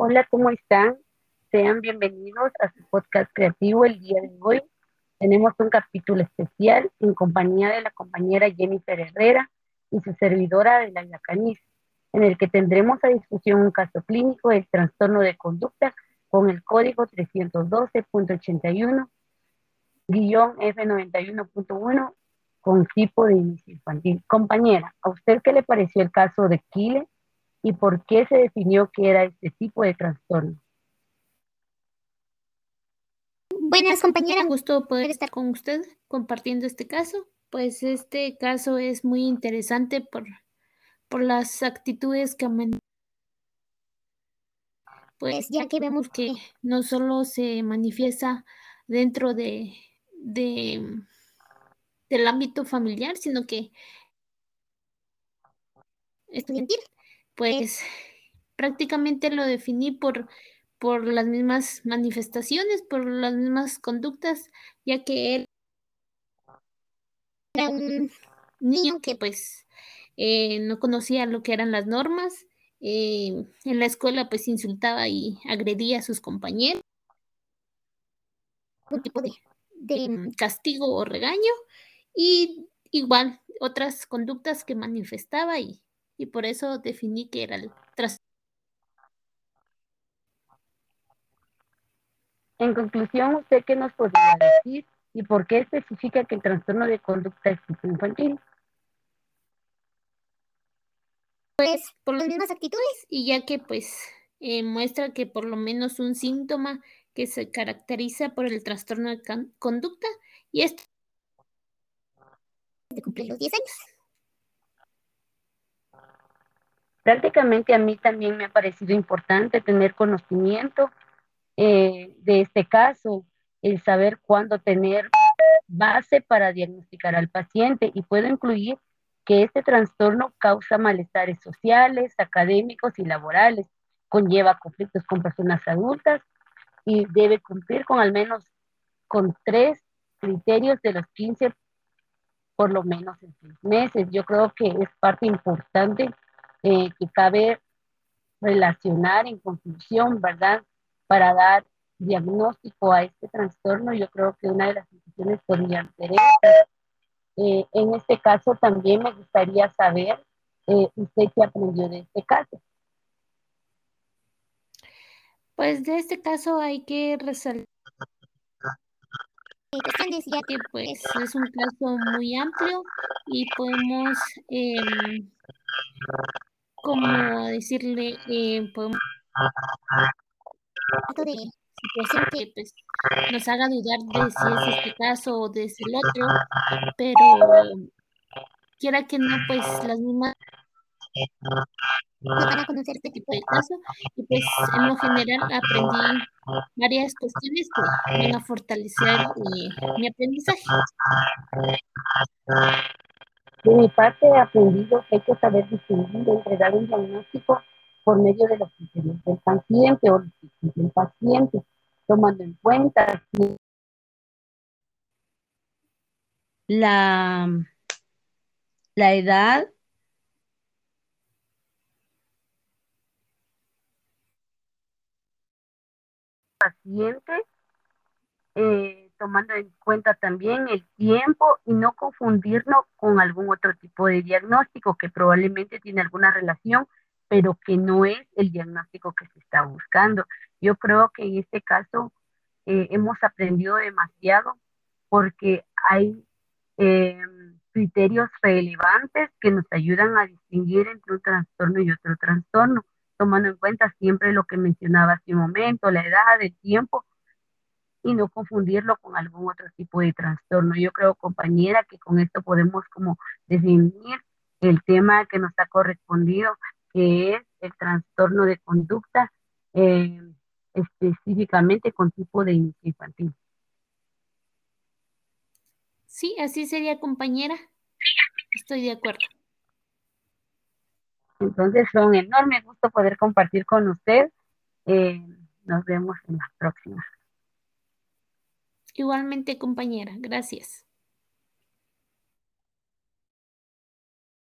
Hola, ¿cómo están? Sean bienvenidos a su podcast creativo el día de hoy. Tenemos un capítulo especial en compañía de la compañera Jennifer Herrera y su servidora de la Yacanis, en el que tendremos a discusión un caso clínico del trastorno de conducta con el código 312.81-F91.1 con tipo de inicio infantil. Compañera, ¿a usted qué le pareció el caso de Kile y por qué se definió que era este tipo de trastorno? Buenas compañeras, gusto poder estar con usted compartiendo este caso. Pues este caso es muy interesante por, por las actitudes que pues ya que vemos que no solo se manifiesta dentro de, de del ámbito familiar, sino que estudiantil pues prácticamente lo definí por, por las mismas manifestaciones, por las mismas conductas, ya que él era un niño que pues eh, no conocía lo que eran las normas, eh, en la escuela pues insultaba y agredía a sus compañeros, un tipo de, de castigo o regaño, y igual otras conductas que manifestaba y y por eso definí que era el trastorno. En conclusión, ¿usted qué nos podría decir y por qué especifica que el trastorno de conducta es infantil? Pues por las mismas actitudes y ya que pues eh, muestra que por lo menos un síntoma que se caracteriza por el trastorno de conducta y esto de cumplir los 10 años. Prácticamente a mí también me ha parecido importante tener conocimiento eh, de este caso, el saber cuándo tener base para diagnosticar al paciente y puedo incluir que este trastorno causa malestares sociales, académicos y laborales, conlleva conflictos con personas adultas y debe cumplir con al menos con tres criterios de los 15 por lo menos en seis meses. Yo creo que es parte importante eh, que cabe relacionar en conclusión, ¿verdad? Para dar diagnóstico a este trastorno, yo creo que una de las instituciones podrían ser eh, en este caso también me gustaría saber eh, usted qué aprendió de este caso. Pues de este caso hay que resaltar decía que pues es un caso muy amplio y podemos em, como decirle, eh, podemos de situación que pues, nos haga dudar de si es este caso o de es el otro, pero quiera que no, pues las mismas para conocer este tipo de casos y pues en lo general aprendí varias cuestiones que van a fortalecer eh, mi aprendizaje. Mi parte he aprendido que hay que saber distinguir entre dar un diagnóstico por medio de los criterios del paciente o del paciente, tomando en cuenta la, la edad, paciente, eh, tomando en cuenta también el tiempo y no confundirlo con algún otro tipo de diagnóstico que probablemente tiene alguna relación, pero que no es el diagnóstico que se está buscando. Yo creo que en este caso eh, hemos aprendido demasiado porque hay eh, criterios relevantes que nos ayudan a distinguir entre un trastorno y otro trastorno, tomando en cuenta siempre lo que mencionaba hace un momento, la edad, el tiempo, y no confundirlo con algún otro tipo de trastorno. Yo creo, compañera, que con esto podemos como definir el tema que nos ha correspondido, que es el trastorno de conducta, eh, específicamente con tipo de infantil. Sí, así sería, compañera. Estoy de acuerdo. Entonces, fue un enorme gusto poder compartir con usted. Eh, nos vemos en la próxima. Igualmente, compañera. Gracias.